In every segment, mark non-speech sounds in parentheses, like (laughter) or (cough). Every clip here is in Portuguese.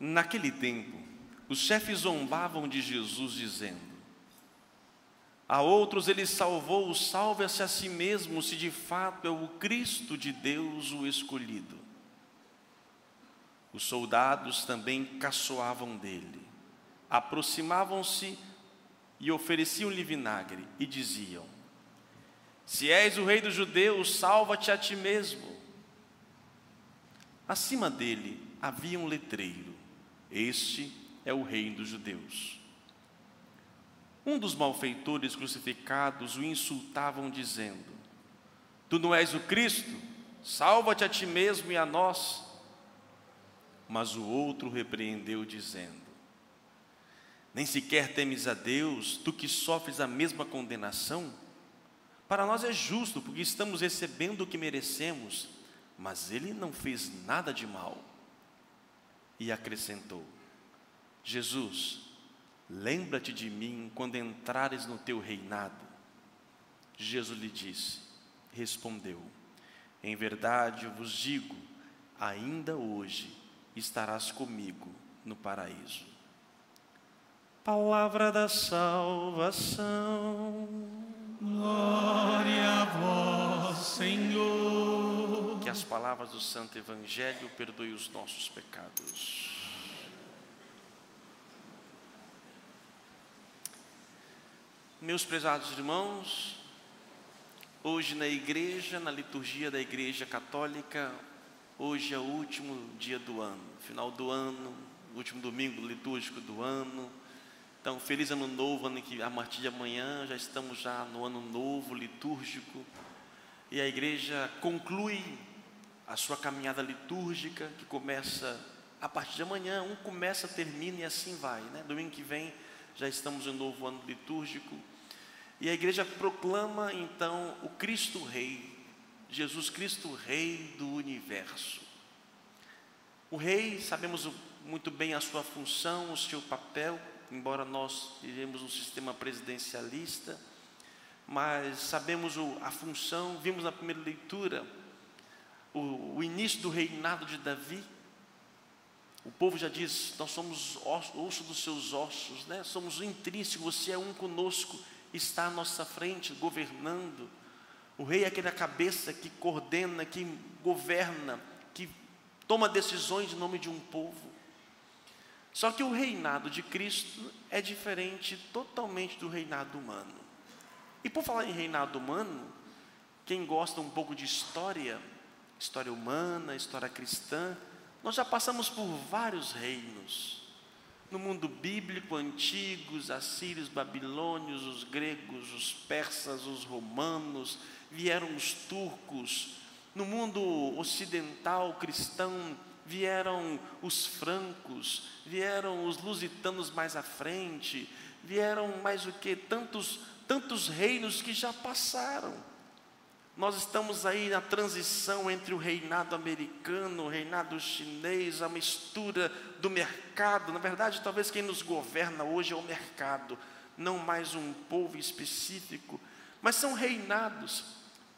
Naquele tempo, os chefes zombavam de Jesus, dizendo: A outros ele salvou, salve-se a si mesmo, se de fato é o Cristo de Deus o escolhido. Os soldados também caçoavam dele, aproximavam-se e ofereciam-lhe vinagre e diziam: Se és o rei dos judeus, salva-te a ti mesmo. Acima dele havia um letreiro este é o reino dos judeus. Um dos malfeitores crucificados o insultavam, dizendo: Tu não és o Cristo? Salva-te a ti mesmo e a nós. Mas o outro repreendeu, dizendo: Nem sequer temes a Deus, tu que sofres a mesma condenação? Para nós é justo, porque estamos recebendo o que merecemos, mas ele não fez nada de mal e acrescentou: Jesus, lembra-te de mim quando entrares no teu reinado. Jesus lhe disse, respondeu: Em verdade eu vos digo, ainda hoje estarás comigo no paraíso. Palavra da salvação. Glória a vós, Senhor as palavras do Santo Evangelho perdoem os nossos pecados. Meus prezados irmãos, hoje na igreja, na liturgia da Igreja Católica, hoje é o último dia do ano, final do ano, último domingo litúrgico do ano. Então, feliz ano novo, ano que a partir de amanhã já estamos já no ano novo litúrgico. E a igreja conclui a sua caminhada litúrgica, que começa a partir de amanhã, um começa, termina e assim vai. Né? Domingo que vem já estamos em um novo ano litúrgico. E a igreja proclama então o Cristo Rei, Jesus Cristo Rei do universo. O Rei, sabemos muito bem a sua função, o seu papel, embora nós vivemos um sistema presidencialista, mas sabemos a função, vimos na primeira leitura o, o início do reinado de Davi, o povo já diz: Nós somos osso, osso dos seus ossos, né? somos intrínseco, você é um conosco, está à nossa frente, governando. O rei é aquele cabeça que coordena, que governa, que toma decisões em nome de um povo. Só que o reinado de Cristo é diferente totalmente do reinado humano. E por falar em reinado humano, quem gosta um pouco de história, história humana, história cristã, nós já passamos por vários reinos. No mundo bíblico, antigos, assírios, babilônios, os gregos, os persas, os romanos, vieram os turcos. No mundo ocidental cristão, vieram os francos, vieram os lusitanos mais à frente, vieram mais o que tantos tantos reinos que já passaram. Nós estamos aí na transição entre o reinado americano, o reinado chinês, a mistura do mercado. Na verdade, talvez quem nos governa hoje é o mercado, não mais um povo específico, mas são reinados.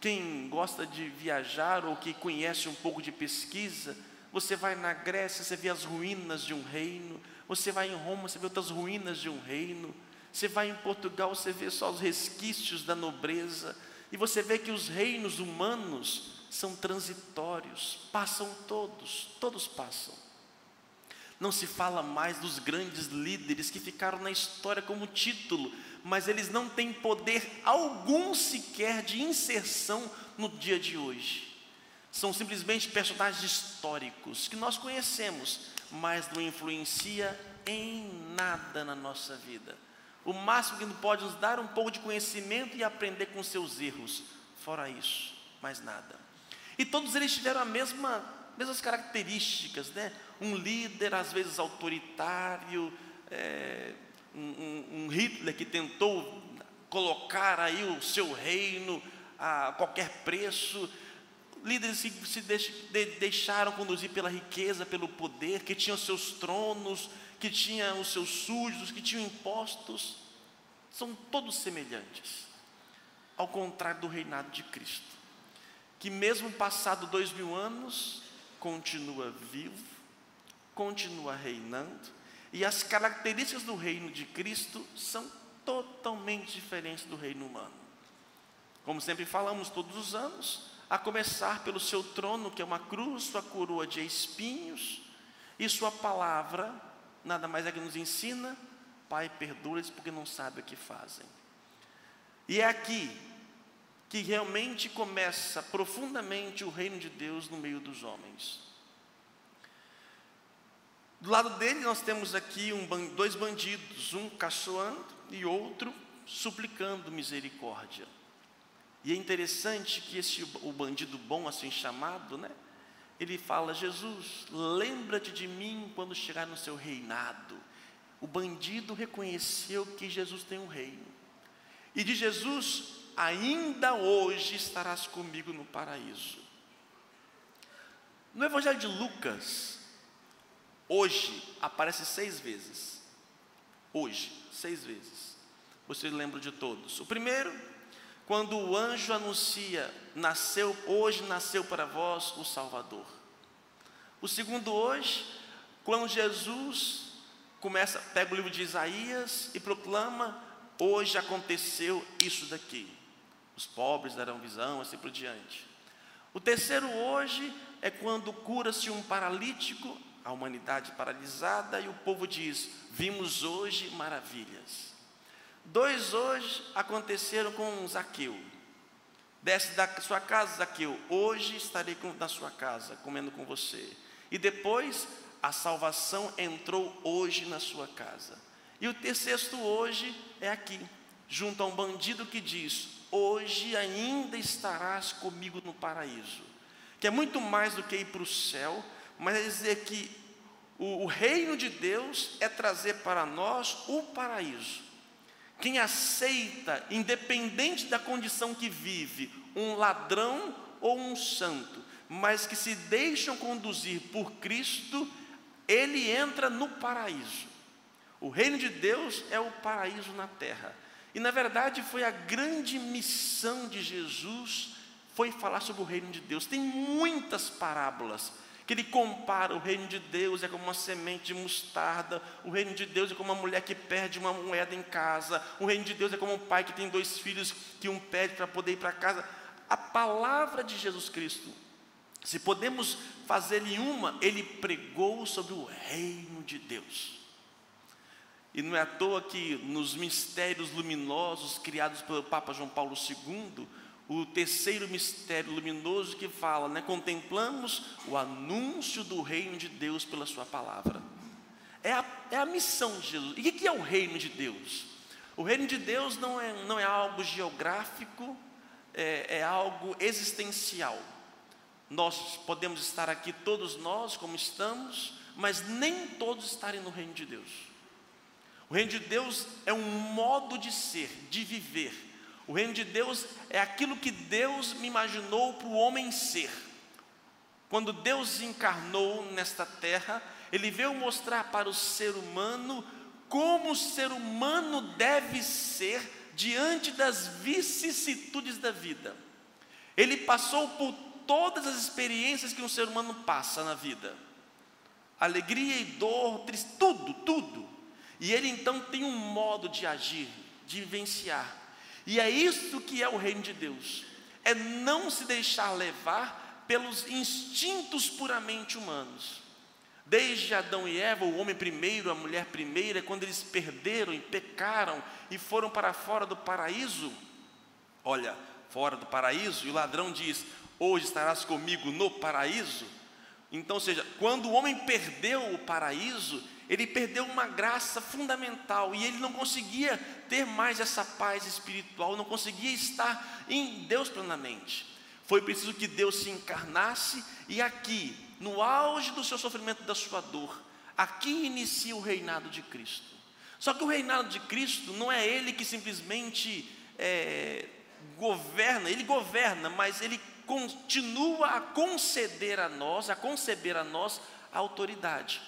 Quem gosta de viajar ou que conhece um pouco de pesquisa, você vai na Grécia, você vê as ruínas de um reino, você vai em Roma, você vê outras ruínas de um reino, você vai em Portugal, você vê só os resquícios da nobreza e você vê que os reinos humanos são transitórios, passam todos, todos passam. Não se fala mais dos grandes líderes que ficaram na história como título, mas eles não têm poder algum sequer de inserção no dia de hoje. São simplesmente personagens históricos que nós conhecemos, mas não influencia em nada na nossa vida. O máximo que pode nos dar um pouco de conhecimento e aprender com seus erros. Fora isso, mais nada. E todos eles tiveram a mesma mesmas características, né? Um líder às vezes autoritário, é, um, um, Hitler que tentou colocar aí o seu reino a qualquer preço, líderes que se deixaram conduzir pela riqueza, pelo poder, que tinham seus tronos, que tinham os seus súditos, que tinham impostos, são todos semelhantes, ao contrário do reinado de Cristo, que mesmo passado dois mil anos, continua vivo, continua reinando, e as características do reino de Cristo são totalmente diferentes do reino humano. Como sempre falamos todos os anos, a começar pelo seu trono, que é uma cruz, sua coroa de espinhos, e sua palavra, nada mais é que nos ensina: Pai, perdoa-lhes porque não sabem o que fazem. E é aqui que realmente começa profundamente o reino de Deus no meio dos homens. Do lado dele, nós temos aqui um, dois bandidos, um caçoando e outro suplicando misericórdia. E é interessante que esse, o bandido bom, assim chamado, né? Ele fala: Jesus, lembra-te de mim quando chegar no seu reinado. O bandido reconheceu que Jesus tem um reino. E de Jesus, ainda hoje estarás comigo no paraíso. No Evangelho de Lucas, Hoje aparece seis vezes. Hoje, seis vezes. Você lembra de todos. O primeiro, quando o anjo anuncia, nasceu, hoje nasceu para vós o Salvador. O segundo hoje, quando Jesus começa, pega o livro de Isaías e proclama, hoje aconteceu isso daqui. Os pobres darão visão, assim por diante. O terceiro hoje é quando cura-se um paralítico a humanidade paralisada e o povo diz: Vimos hoje maravilhas. Dois hoje aconteceram com Zaqueu. Desce da sua casa, Zaqueu, hoje estarei na sua casa, comendo com você. E depois, a salvação entrou hoje na sua casa. E o terceiro hoje é aqui, junto a um bandido que diz: Hoje ainda estarás comigo no paraíso. Que é muito mais do que ir para o céu, mas é dizer que o, o reino de Deus é trazer para nós o paraíso. Quem aceita, independente da condição que vive, um ladrão ou um santo, mas que se deixam conduzir por Cristo, ele entra no paraíso. O reino de Deus é o paraíso na terra. E na verdade foi a grande missão de Jesus foi falar sobre o reino de Deus. Tem muitas parábolas que ele compara o reino de Deus é como uma semente de mostarda, o reino de Deus é como uma mulher que perde uma moeda em casa, o reino de Deus é como um pai que tem dois filhos que um pede para poder ir para casa. A palavra de Jesus Cristo, se podemos fazer em uma, ele pregou sobre o reino de Deus. E não é à toa que nos mistérios luminosos criados pelo Papa João Paulo II, o terceiro mistério luminoso que fala, né? Contemplamos o anúncio do reino de Deus pela Sua palavra. É a, é a missão de Jesus. E o que é o reino de Deus? O reino de Deus não é, não é algo geográfico, é, é algo existencial. Nós podemos estar aqui, todos nós, como estamos, mas nem todos estarem no reino de Deus. O reino de Deus é um modo de ser, de viver o reino de Deus é aquilo que Deus me imaginou para o homem ser. Quando Deus encarnou nesta terra, Ele veio mostrar para o ser humano como o ser humano deve ser diante das vicissitudes da vida. Ele passou por todas as experiências que um ser humano passa na vida: alegria e dor, tristeza, tudo, tudo. E ele então tem um modo de agir, de vivenciar. E é isso que é o reino de Deus: é não se deixar levar pelos instintos puramente humanos. Desde Adão e Eva, o homem primeiro, a mulher primeira, quando eles perderam e pecaram e foram para fora do paraíso, olha, fora do paraíso, e o ladrão diz: Hoje estarás comigo no paraíso. Então, ou seja, quando o homem perdeu o paraíso, ele perdeu uma graça fundamental e ele não conseguia ter mais essa paz espiritual, não conseguia estar em Deus plenamente. Foi preciso que Deus se encarnasse e aqui, no auge do seu sofrimento, da sua dor, aqui inicia o reinado de Cristo. Só que o reinado de Cristo não é ele que simplesmente é, governa, ele governa, mas ele continua a conceder a nós, a conceber a nós a autoridade.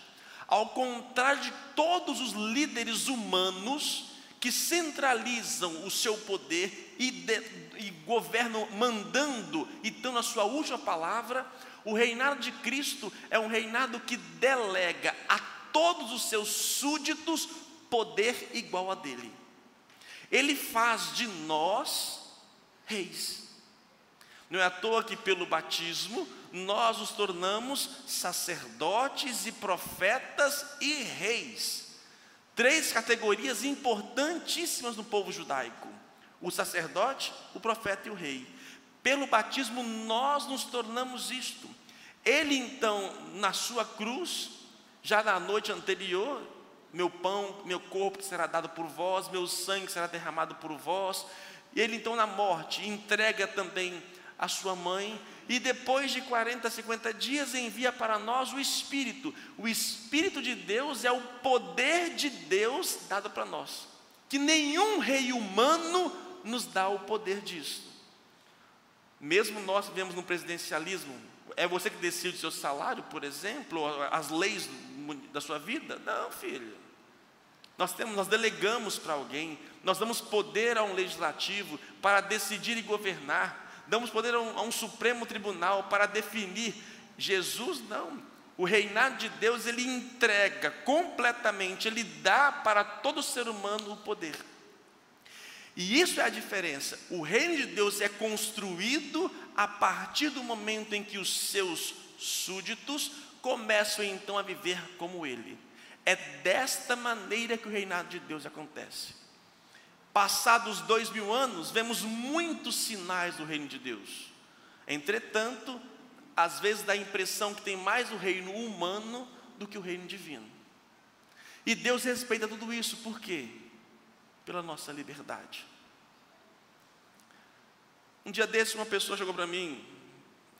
Ao contrário de todos os líderes humanos que centralizam o seu poder e, de, e governam mandando e dando a sua última palavra, o reinado de Cristo é um reinado que delega a todos os seus súditos poder igual a dele. Ele faz de nós reis. Não é à toa que pelo batismo nós nos tornamos sacerdotes e profetas e reis. Três categorias importantíssimas no povo judaico: o sacerdote, o profeta e o rei. Pelo batismo nós nos tornamos isto. Ele então, na sua cruz, já na noite anterior, meu pão, meu corpo será dado por vós, meu sangue será derramado por vós. Ele então na morte entrega também a sua mãe e depois de 40, 50 dias envia para nós o Espírito. O Espírito de Deus é o poder de Deus dado para nós, que nenhum rei humano nos dá o poder disso. Mesmo nós vivemos no presidencialismo, é você que decide o seu salário, por exemplo, as leis da sua vida? Não, filho. Nós temos, nós delegamos para alguém, nós damos poder a um legislativo para decidir e governar damos poder a um, a um Supremo Tribunal para definir. Jesus não. O reinado de Deus ele entrega completamente, ele dá para todo ser humano o poder. E isso é a diferença. O reino de Deus é construído a partir do momento em que os seus súditos começam então a viver como ele. É desta maneira que o reinado de Deus acontece. Passados dois mil anos, vemos muitos sinais do reino de Deus. Entretanto, às vezes dá a impressão que tem mais o reino humano do que o reino divino. E Deus respeita tudo isso, por quê? Pela nossa liberdade. Um dia desse, uma pessoa chegou para mim,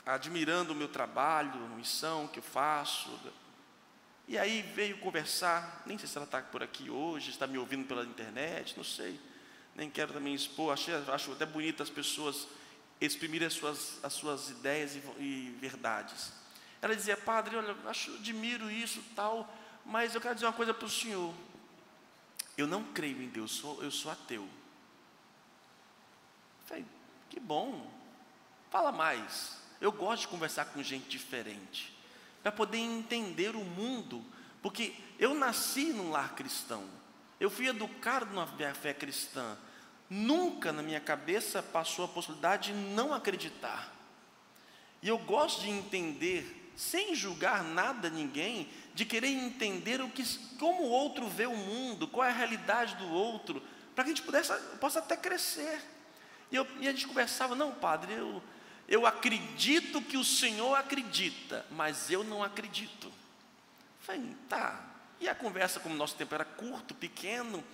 admirando o meu trabalho, a missão que eu faço. E aí veio conversar, nem sei se ela está por aqui hoje, está me ouvindo pela internet, não sei nem quero também expor, acho até bonito as pessoas exprimirem as suas, as suas ideias e, e verdades. Ela dizia, padre, olha, acho, admiro isso tal, mas eu quero dizer uma coisa para o senhor. Eu não creio em Deus, sou, eu sou ateu. Eu falei, que bom, fala mais. Eu gosto de conversar com gente diferente, para poder entender o mundo, porque eu nasci num lar cristão. Eu fui educado na fé cristã. Nunca na minha cabeça passou a possibilidade de não acreditar. E eu gosto de entender, sem julgar nada ninguém, de querer entender o que, como o outro vê o mundo, qual é a realidade do outro, para que a gente pudesse, possa até crescer. E, eu, e a gente conversava, não, padre, eu, eu acredito que o Senhor acredita, mas eu não acredito. falei, tá, e a conversa, como o nosso tempo era curto, pequeno,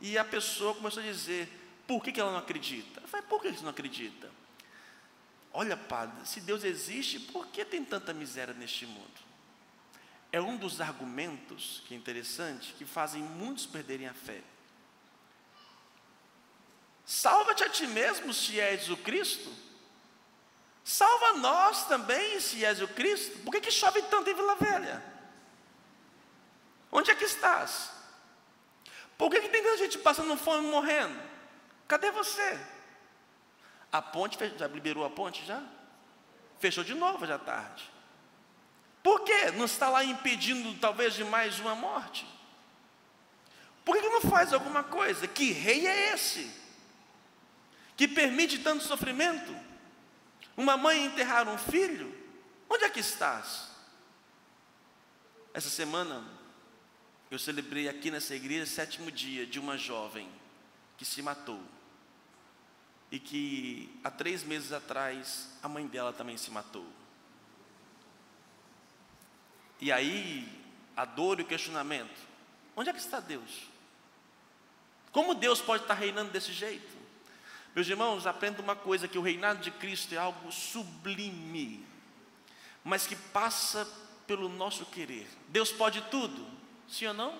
e a pessoa começou a dizer: por que, que ela não acredita? Eu falei: por que você não acredita? Olha, padre, se Deus existe, por que tem tanta miséria neste mundo? É um dos argumentos que é interessante, que fazem muitos perderem a fé. Salva-te a ti mesmo se és o Cristo. Salva nós também se és o Cristo. Por que, que chove tanto em Vila Velha? Onde é que estás? Por que, que tem tanta gente passando fome e morrendo? Cadê você? A ponte, já liberou a ponte já? Fechou de novo já tarde. Por quê? Não está lá impedindo talvez de mais uma morte? Por que, que não faz alguma coisa? Que rei é esse? Que permite tanto sofrimento? Uma mãe enterrar um filho? Onde é que estás? Essa semana eu celebrei aqui nessa igreja o sétimo dia de uma jovem que se matou. E que há três meses atrás a mãe dela também se matou. E aí, a dor e o questionamento: onde é que está Deus? Como Deus pode estar reinando desse jeito? Meus irmãos, aprenda uma coisa: que o reinado de Cristo é algo sublime, mas que passa pelo nosso querer. Deus pode tudo? Sim ou não?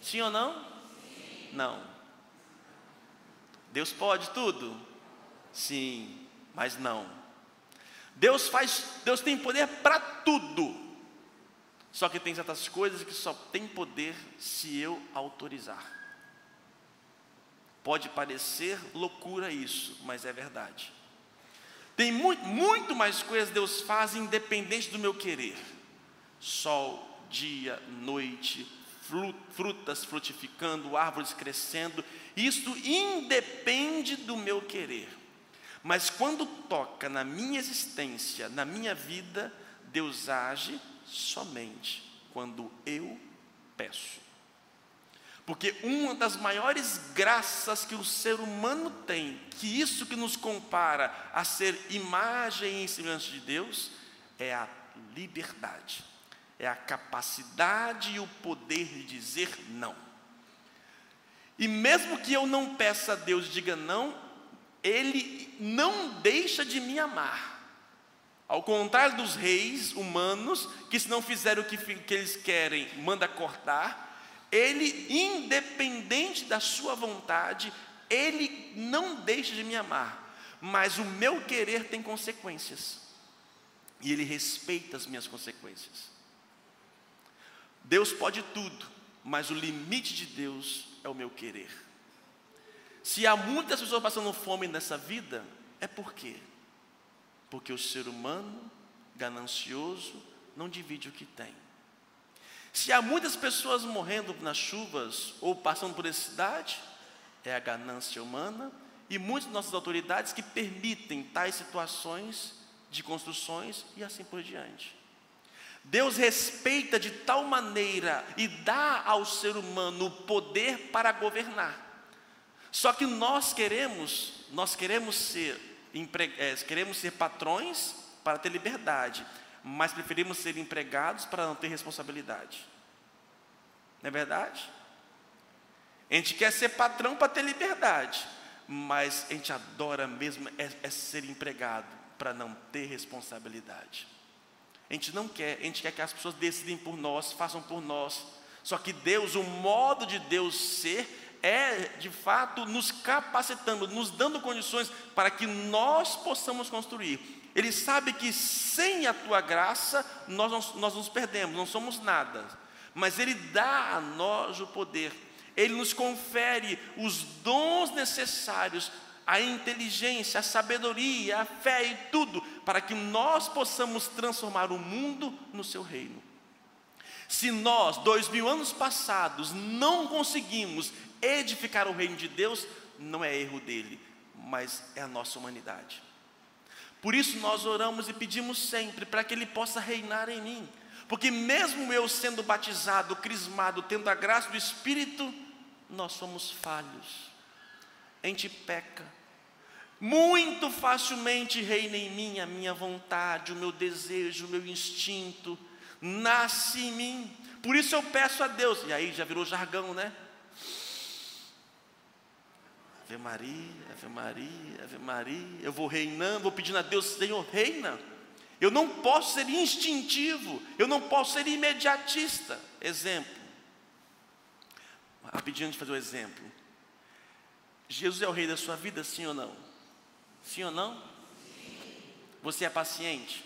Sim ou não? Não. Deus pode tudo? Sim, mas não. Deus faz, Deus tem poder para tudo. Só que tem certas coisas que só tem poder se eu autorizar. Pode parecer loucura isso, mas é verdade. Tem muito, muito mais coisas Deus faz independente do meu querer. Sol, dia, noite, frutas frutificando, árvores crescendo, isso independe do meu querer. Mas quando toca na minha existência, na minha vida, Deus age somente quando eu peço. Porque uma das maiores graças que o ser humano tem, que isso que nos compara a ser imagem e semelhança de Deus, é a liberdade é a capacidade e o poder de dizer não. E mesmo que eu não peça a Deus diga não, Ele não deixa de me amar. Ao contrário dos reis humanos, que se não fizerem o que, que eles querem, manda cortar, Ele, independente da sua vontade, Ele não deixa de me amar. Mas o meu querer tem consequências. E Ele respeita as minhas consequências. Deus pode tudo, mas o limite de Deus é o meu querer. Se há muitas pessoas passando fome nessa vida, é por quê? Porque o ser humano ganancioso não divide o que tem. Se há muitas pessoas morrendo nas chuvas ou passando por necessidade, é a ganância humana e muitas nossas autoridades que permitem tais situações de construções e assim por diante. Deus respeita de tal maneira e dá ao ser humano o poder para governar. Só que nós queremos, nós queremos ser, é, queremos ser patrões para ter liberdade, mas preferimos ser empregados para não ter responsabilidade. Não é verdade? A gente quer ser patrão para ter liberdade, mas a gente adora mesmo é, é ser empregado para não ter responsabilidade. A gente não quer, a gente quer que as pessoas decidem por nós, façam por nós. Só que Deus, o modo de Deus ser, é de fato nos capacitando, nos dando condições para que nós possamos construir. Ele sabe que sem a tua graça nós, nós nos perdemos, não somos nada. Mas Ele dá a nós o poder, Ele nos confere os dons necessários a inteligência, a sabedoria, a fé e tudo, para que nós possamos transformar o mundo no seu reino. Se nós, dois mil anos passados, não conseguimos edificar o reino de Deus, não é erro dele, mas é a nossa humanidade. Por isso nós oramos e pedimos sempre para que Ele possa reinar em mim, porque mesmo eu sendo batizado, crismado, tendo a graça do Espírito, nós somos falhos, a gente peca, muito facilmente reina em mim a minha vontade, o meu desejo, o meu instinto, nasce em mim. Por isso eu peço a Deus, e aí já virou jargão, né? Ave Maria, Ave Maria, Ave Maria. Eu vou reinando, vou pedindo a Deus, Senhor, reina. Eu não posso ser instintivo, eu não posso ser imediatista. Exemplo. Rapidinho antes de fazer o exemplo. Jesus é o rei da sua vida, sim ou não? Sim ou não? Você é paciente?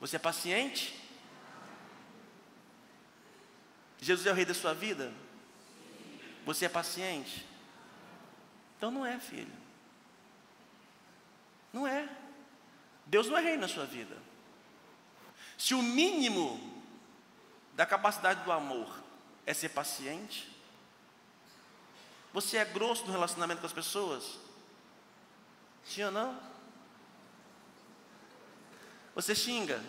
Você é paciente? Jesus é o rei da sua vida? Você é paciente? Então não é, filho. Não é. Deus não é rei na sua vida. Se o mínimo da capacidade do amor é ser paciente, você é grosso no relacionamento com as pessoas? Sim ou não? Você xinga?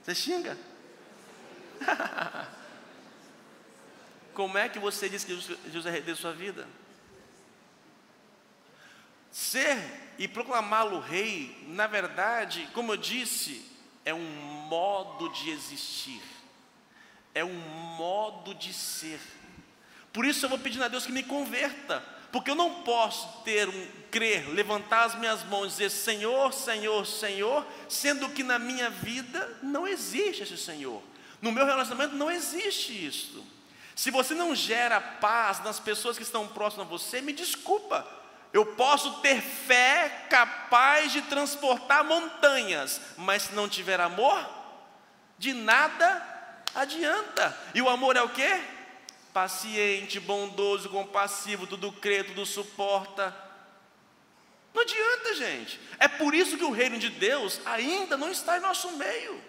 Você xinga? (laughs) Como é que você diz que Jesus da sua vida? Ser e proclamá-lo rei, na verdade, como eu disse, é um modo de existir é um modo de ser. Por isso eu vou pedindo a Deus que me converta, porque eu não posso ter um crer, levantar as minhas mãos e dizer Senhor, Senhor, Senhor, sendo que na minha vida não existe esse Senhor. No meu relacionamento não existe isso. Se você não gera paz nas pessoas que estão próximas a você, me desculpa. Eu posso ter fé capaz de transportar montanhas, mas se não tiver amor, de nada adianta. E o amor é o quê? Paciente, bondoso, compassivo, tudo crê, tudo suporta. Não adianta, gente. É por isso que o reino de Deus ainda não está em nosso meio.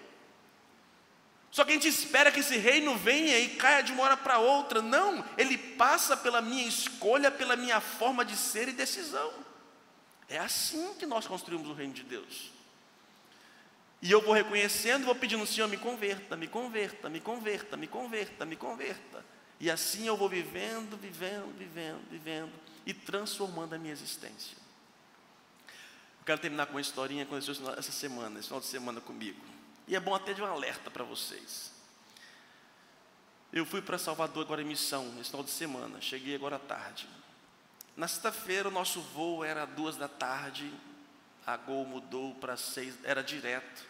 Só que a gente espera que esse reino venha e caia de uma hora para outra. Não, ele passa pela minha escolha, pela minha forma de ser e decisão. É assim que nós construímos o reino de Deus. E eu vou reconhecendo, vou pedindo, Senhor, me converta, me converta, me converta, me converta, me converta. E assim eu vou vivendo, vivendo, vivendo, vivendo e transformando a minha existência. Eu quero terminar com uma historinha que aconteceu essa semana, esse final de semana comigo. E é bom até de um alerta para vocês. Eu fui para Salvador agora em missão, esse final de semana, cheguei agora à tarde. Na sexta-feira o nosso voo era duas da tarde, a Gol mudou para seis, era direto,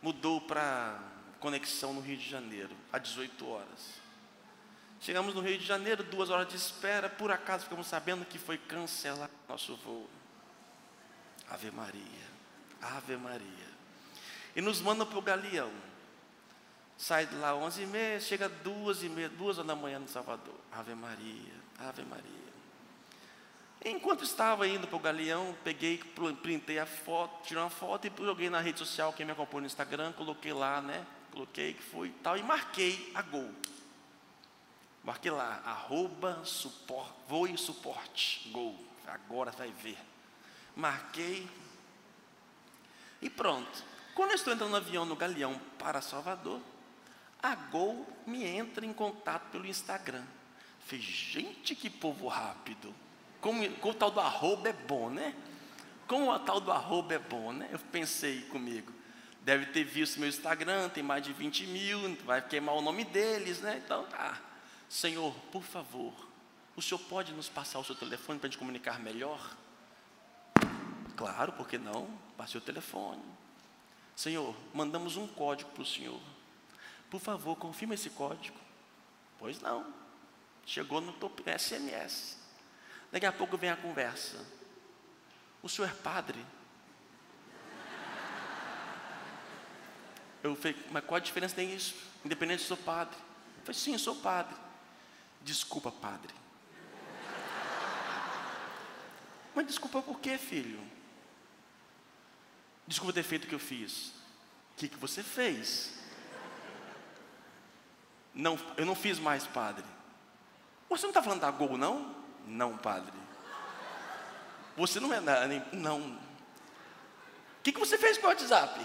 mudou para conexão no Rio de Janeiro, às 18 horas. Chegamos no Rio de Janeiro, duas horas de espera, por acaso ficamos sabendo que foi cancelado nosso voo. Ave Maria, Ave Maria. E nos mandam para o Galeão. Sai de lá 11 e meia, chega duas e meia, duas horas da manhã no Salvador. Ave Maria, Ave Maria. Enquanto estava indo para o Galeão, peguei, printei a foto, tirei uma foto e joguei na rede social, quem me acompanha no Instagram, coloquei lá, né? Coloquei que foi tal, e marquei a Gol. Marquei lá, arroba supor, voe suporte, Gol. Agora vai ver. Marquei. E pronto. Quando eu estou entrando no avião no Galeão para Salvador, a Gol me entra em contato pelo Instagram. Falei, gente, que povo rápido. Como, como o tal do arroba é bom, né? Como o tal do arroba é bom, né? Eu pensei comigo, deve ter visto meu Instagram, tem mais de 20 mil, vai queimar o nome deles, né? Então tá. Senhor, por favor, o senhor pode nos passar o seu telefone para a gente comunicar melhor? Claro, por que não? Passei o telefone. Senhor, mandamos um código para o senhor. Por favor, confirma esse código. Pois não. Chegou no top SMS. Daqui a pouco vem a conversa. O senhor é padre? Eu falei, mas qual a diferença tem isso? Independente se sou padre. Eu falei, sim, eu sou padre. Desculpa, padre. Mas desculpa por quê, filho? Desculpa ter feito o que eu fiz. O que, que você fez? Não, eu não fiz mais, padre. Você não está falando da Gol, não? Não, padre. Você não é nada, não. O que, que você fez com o WhatsApp?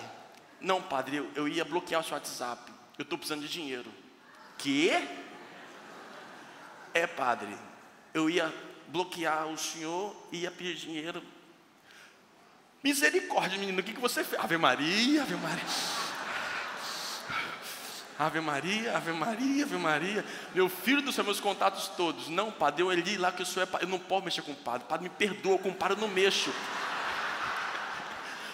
Não, padre, eu, eu ia bloquear o seu WhatsApp. Eu estou precisando de dinheiro. Que? É, padre. Eu ia bloquear o senhor e ia pedir dinheiro. Misericórdia, menino, o que, que você fez? Ave Maria, Ave Maria. Ave Maria, Ave Maria, Ave Maria. Meu filho dos meus contatos todos. Não, padre, eu li lá que o senhor é Eu não posso mexer com o padre. Padre, me perdoa, com o padre eu não mexo.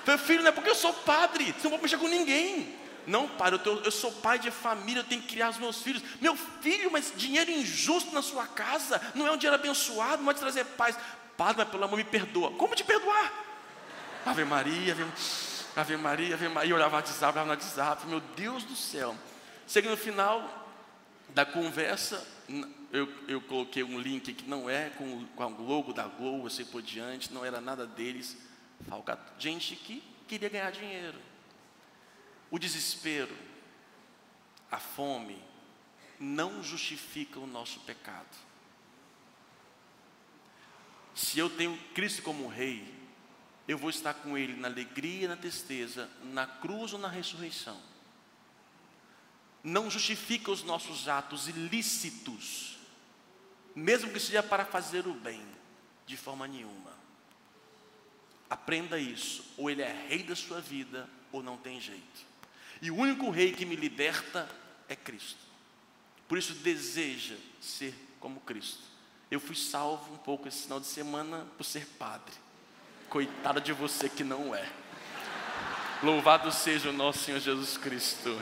Meu filho, não é porque eu sou padre. Você não pode mexer com ninguém. Não, padre, eu, eu, sou pai de família, eu tenho que criar os meus filhos. Meu filho, mas dinheiro injusto na sua casa, não é um dinheiro abençoado, não vai te trazer paz. Padre, mas pelo amor me perdoa. Como te perdoar? Ave Maria, Ave, Maria, Ave Maria. Eu olhava no WhatsApp, olhava no WhatsApp, meu Deus do céu. Chega no final da conversa, eu, eu coloquei um link que não é com, com o logo da Globo, assim por diante, não era nada deles. Gente que queria ganhar dinheiro. O desespero, a fome, não justifica o nosso pecado. Se eu tenho Cristo como Rei, eu vou estar com Ele na alegria na tristeza, na cruz ou na ressurreição não justifica os nossos atos ilícitos, mesmo que seja para fazer o bem, de forma nenhuma. Aprenda isso, ou ele é rei da sua vida, ou não tem jeito. E o único rei que me liberta é Cristo. Por isso deseja ser como Cristo. Eu fui salvo um pouco esse final de semana por ser padre. Coitada de você que não é. Louvado seja o nosso Senhor Jesus Cristo.